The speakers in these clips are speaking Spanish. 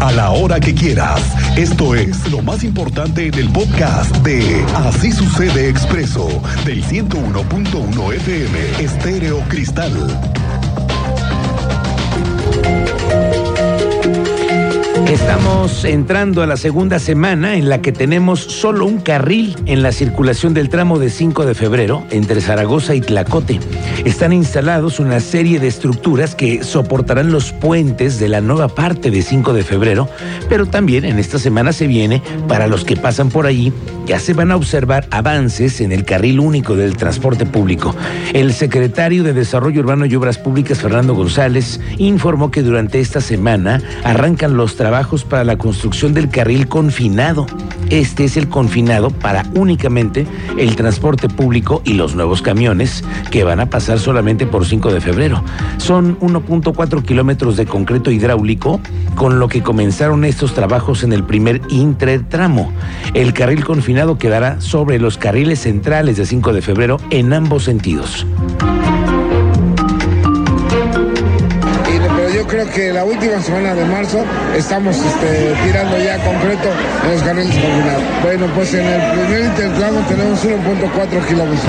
a la hora que quieras. Esto es lo más importante en el podcast de Así sucede expreso del 101.1 FM Estéreo Cristal. Estamos entrando a la segunda semana en la que tenemos solo un carril en la circulación del tramo de 5 de febrero entre Zaragoza y Tlacote. Están instalados una serie de estructuras que soportarán los puentes de la nueva parte de 5 de febrero, pero también en esta semana se viene, para los que pasan por allí, ya se van a observar avances en el carril único del transporte público. El secretario de Desarrollo Urbano y Obras Públicas, Fernando González, informó que durante esta semana arrancan los trabajos para la construcción del carril confinado. Este es el confinado para únicamente el transporte público y los nuevos camiones que van a pasar solamente por 5 de febrero. Son 1.4 kilómetros de concreto hidráulico, con lo que comenzaron estos trabajos en el primer intertramo. El carril confinado quedará sobre los carriles centrales de 5 de febrero en ambos sentidos. creo que la última semana de marzo estamos este, tirando ya concreto en los carriles confinados. Bueno, pues en el primer intertramo tenemos 1.4 kilómetros.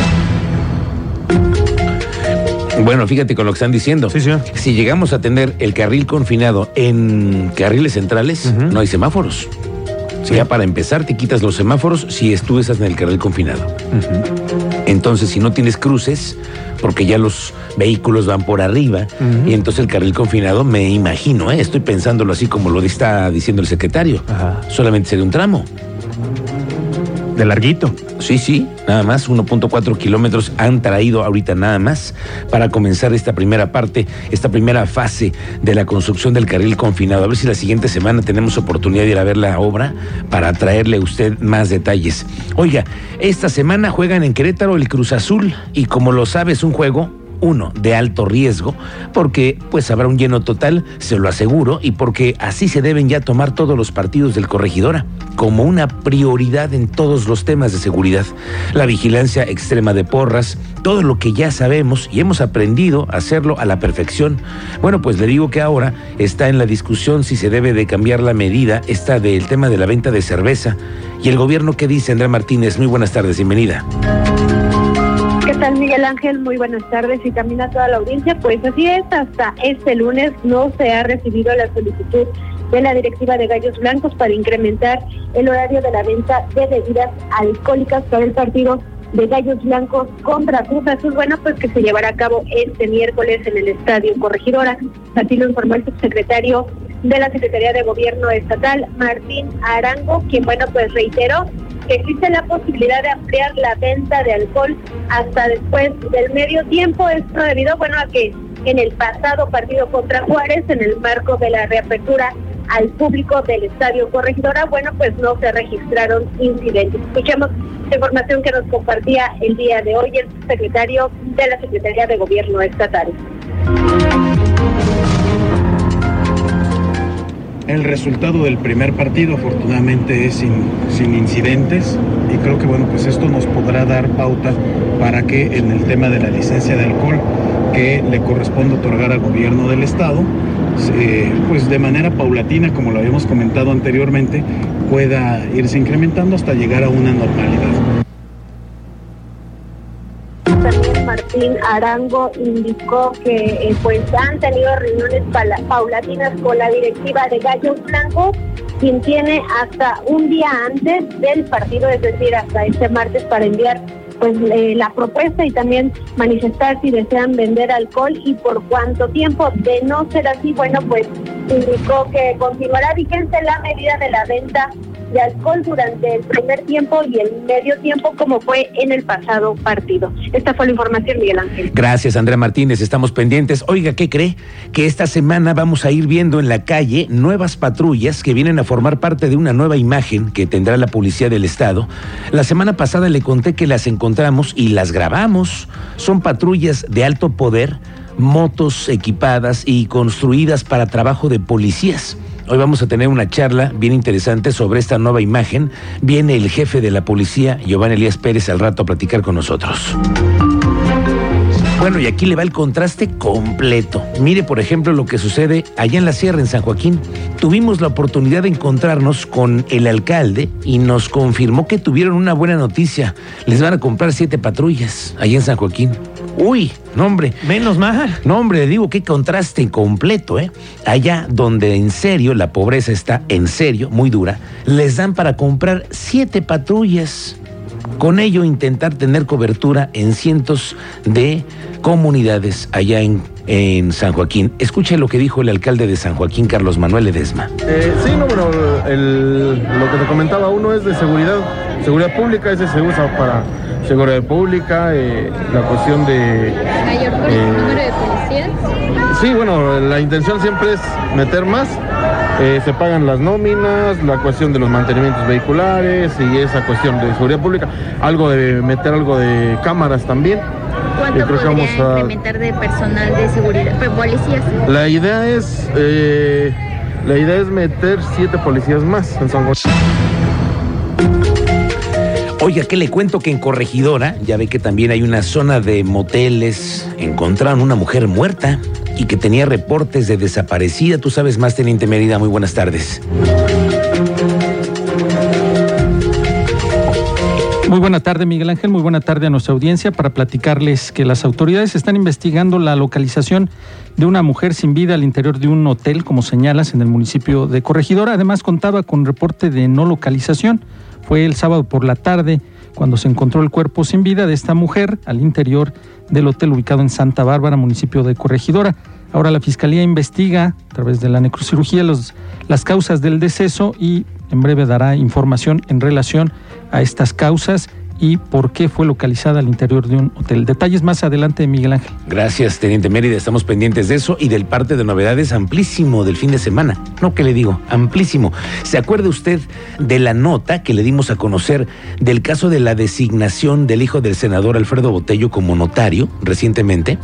Bueno, fíjate con lo que están diciendo. Sí, sí. Si llegamos a tener el carril confinado en carriles centrales, uh -huh. no hay semáforos. Sí. Ya para empezar, te quitas los semáforos si estuvieses en el carril confinado. Uh -huh. Entonces, si no tienes cruces, porque ya los vehículos van por arriba, uh -huh. y entonces el carril confinado, me imagino, ¿eh? estoy pensándolo así como lo está diciendo el secretario, Ajá. solamente sería un tramo. De larguito. Sí, sí, nada más, 1.4 kilómetros han traído ahorita nada más para comenzar esta primera parte, esta primera fase de la construcción del carril confinado. A ver si la siguiente semana tenemos oportunidad de ir a ver la obra para traerle a usted más detalles. Oiga, esta semana juegan en Querétaro el Cruz Azul y como lo sabe es un juego uno, de alto riesgo, porque pues habrá un lleno total, se lo aseguro, y porque así se deben ya tomar todos los partidos del corregidora, como una prioridad en todos los temas de seguridad. La vigilancia extrema de porras, todo lo que ya sabemos y hemos aprendido a hacerlo a la perfección. Bueno, pues le digo que ahora está en la discusión si se debe de cambiar la medida, esta del tema de la venta de cerveza. Y el gobierno que dice, Andrea Martínez, muy buenas tardes, bienvenida. ¿Qué tal, Miguel Ángel? Muy buenas tardes y también a toda la audiencia. Pues así es, hasta este lunes no se ha recibido la solicitud de la directiva de Gallos Blancos para incrementar el horario de la venta de bebidas alcohólicas para el partido de Gallos Blancos contra Cruz Azul. Bueno, pues que se llevará a cabo este miércoles en el Estadio Corregidora. Así lo informó el subsecretario de la Secretaría de Gobierno Estatal, Martín Arango, quien, bueno, pues reiteró que existe la posibilidad de ampliar la venta de alcohol hasta después del medio tiempo. Esto debido, bueno, a que en el pasado partido contra Juárez, en el marco de la reapertura al público del Estadio Corregidora, bueno, pues no se registraron incidentes. Escuchemos la información que nos compartía el día de hoy el secretario de la Secretaría de Gobierno Estatal. El resultado del primer partido afortunadamente es sin, sin, incidentes y creo que bueno pues esto nos podrá dar pauta para que en el tema de la licencia de alcohol que le corresponde otorgar al gobierno del estado pues de manera paulatina como lo habíamos comentado anteriormente pueda irse incrementando hasta llegar a una normalidad. Arango indicó que eh, pues han tenido reuniones paulatinas con la directiva de Gallos Blancos, quien tiene hasta un día antes del partido, es decir, hasta este martes para enviar pues eh, la propuesta y también manifestar si desean vender alcohol y por cuánto tiempo. De no ser así, bueno, pues indicó que continuará vigente la medida de la venta de alcohol durante el primer tiempo y el medio tiempo como fue en el pasado partido. Esta fue la información, Miguel Ángel. Gracias, Andrea Martínez. Estamos pendientes. Oiga, ¿qué cree? Que esta semana vamos a ir viendo en la calle nuevas patrullas que vienen a formar parte de una nueva imagen que tendrá la Policía del Estado. La semana pasada le conté que las encontramos y las grabamos. Son patrullas de alto poder, motos equipadas y construidas para trabajo de policías. Hoy vamos a tener una charla bien interesante sobre esta nueva imagen. Viene el jefe de la policía, Giovanni Elías Pérez, al rato a platicar con nosotros. Bueno, y aquí le va el contraste completo. Mire, por ejemplo, lo que sucede allá en la sierra, en San Joaquín. Tuvimos la oportunidad de encontrarnos con el alcalde y nos confirmó que tuvieron una buena noticia. Les van a comprar siete patrullas allá en San Joaquín. Uy, no hombre. Menos mal. No hombre, le digo qué contraste completo, ¿eh? Allá donde en serio la pobreza está en serio, muy dura, les dan para comprar siete patrullas. Con ello intentar tener cobertura en cientos de comunidades allá en, en San Joaquín. Escuche lo que dijo el alcalde de San Joaquín, Carlos Manuel Ledesma. Eh, sí, no, bueno, el- lo que te comentaba uno es de seguridad, seguridad pública, ese se usa para seguridad pública, eh, la cuestión de... mayor Eh, número de policías. Sí, bueno, la intención siempre es meter más, eh, se pagan las nóminas, la cuestión de los mantenimientos vehiculares y esa cuestión de seguridad pública, algo de meter algo de cámaras también. ¿Cuánto creo que vamos a- implementar de personal de seguridad, pues, policías? La idea es, la idea es meter siete policías más en San José. Oiga, ¿qué le cuento que en Corregidora, ya ve que también hay una zona de moteles, encontraron una mujer muerta y que tenía reportes de desaparecida. Tú sabes más, Teniente Mérida, muy buenas tardes. Muy buena tarde, Miguel Ángel. Muy buena tarde a nuestra audiencia para platicarles que las autoridades están investigando la localización de una mujer sin vida al interior de un hotel, como señalas, en el municipio de Corregidora. Además, contaba con reporte de no localización. Fue el sábado por la tarde cuando se encontró el cuerpo sin vida de esta mujer al interior del hotel ubicado en Santa Bárbara, municipio de Corregidora. Ahora la Fiscalía investiga a través de la necrocirugía las causas del deceso y en breve dará información en relación a estas causas y por qué fue localizada al interior de un hotel. Detalles más adelante, Miguel Ángel. Gracias, Teniente Mérida. Estamos pendientes de eso y del parte de novedades amplísimo del fin de semana. No, que le digo, amplísimo. ¿Se acuerda usted de la nota que le dimos a conocer del caso de la designación del hijo del senador Alfredo Botello como notario recientemente?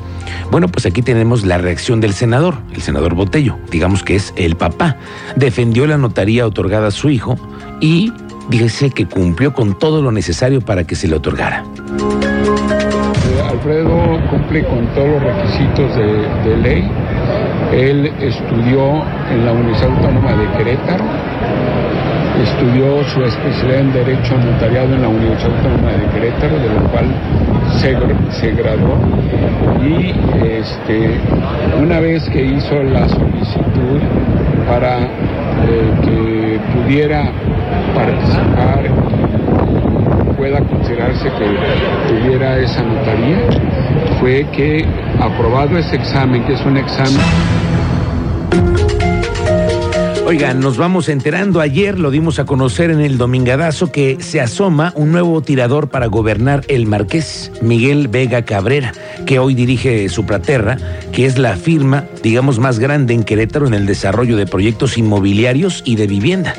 Bueno, pues aquí tenemos la reacción del senador, el senador Botello, digamos que es el papá. Defendió la notaría otorgada a su hijo y dice que cumplió con todo lo necesario para que se le otorgara. Alfredo cumple con todos los requisitos de, ley. Él estudió en la Universidad Autónoma de Querétaro, estudió su especialidad en Derecho Notariado en la Universidad Autónoma de Querétaro, de lo cual se graduó. Y este, una vez que hizo la solicitud para eh, que pudiera participar pueda considerarse que tuviera esa notaría, fue que aprobado ese examen, que es un examen Oigan, nos vamos enterando. Ayer lo dimos a conocer en el Domingadazo que se asoma un nuevo tirador para gobernar el Marqués, Miguel Vega Cabrera, que hoy dirige Supraterra, que es la firma, digamos, más grande en Querétaro en el desarrollo de proyectos inmobiliarios y de vivienda.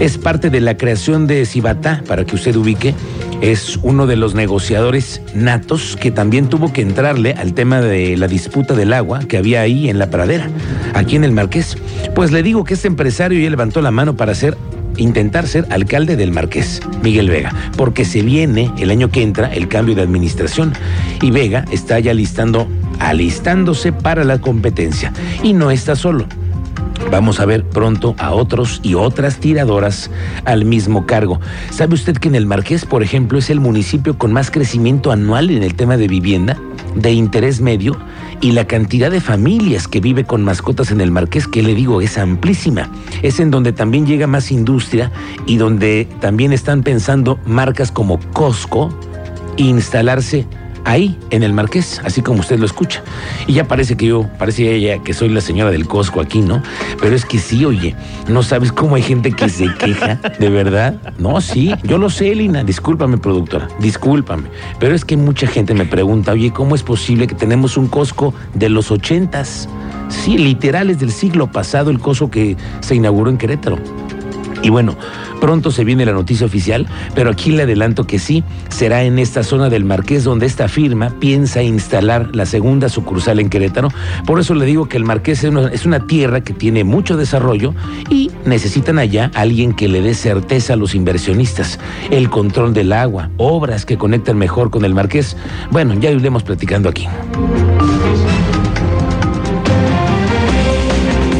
Es parte de la creación de Cibatá, para que usted ubique. Es uno de los negociadores natos que también tuvo que entrarle al tema de la disputa del agua que había ahí en la pradera, aquí en el Marqués. Pues le digo que este empresario ya levantó la mano para ser intentar ser alcalde del Marqués, Miguel Vega, porque se viene el año que entra el cambio de administración y Vega está ya listando, alistándose para la competencia y no está solo. Vamos a ver pronto a otros y otras tiradoras al mismo cargo. ¿Sabe usted que en el Marqués, por ejemplo, es el municipio con más crecimiento anual en el tema de vivienda, de interés medio, y la cantidad de familias que vive con mascotas en el Marqués, que le digo, es amplísima. Es en donde también llega más industria y donde también están pensando marcas como Costco instalarse ahí en el Marqués, así como usted lo escucha. Y ya parece que yo, parece ella que soy la señora del Costco aquí, ¿no? Pero es que sí, oye, no sabes cómo hay gente que se queja, de verdad. No, sí, yo lo sé, Lina, discúlpame, productora, discúlpame. Pero es que mucha gente me pregunta, oye, ¿cómo es posible que tenemos un Costco de los ochentas? Sí, literal, es del siglo pasado el Costco que se inauguró en Querétaro. Y bueno, pronto se viene la noticia oficial, pero aquí le adelanto que sí, será en esta zona del Marqués donde esta firma piensa instalar la segunda sucursal en Querétaro. Por eso le digo que el Marqués es una, tierra que tiene mucho desarrollo y necesitan allá alguien que le dé certeza a los inversionistas, el control del agua, obras que conecten mejor con el Marqués. Bueno, ya iremos platicando aquí.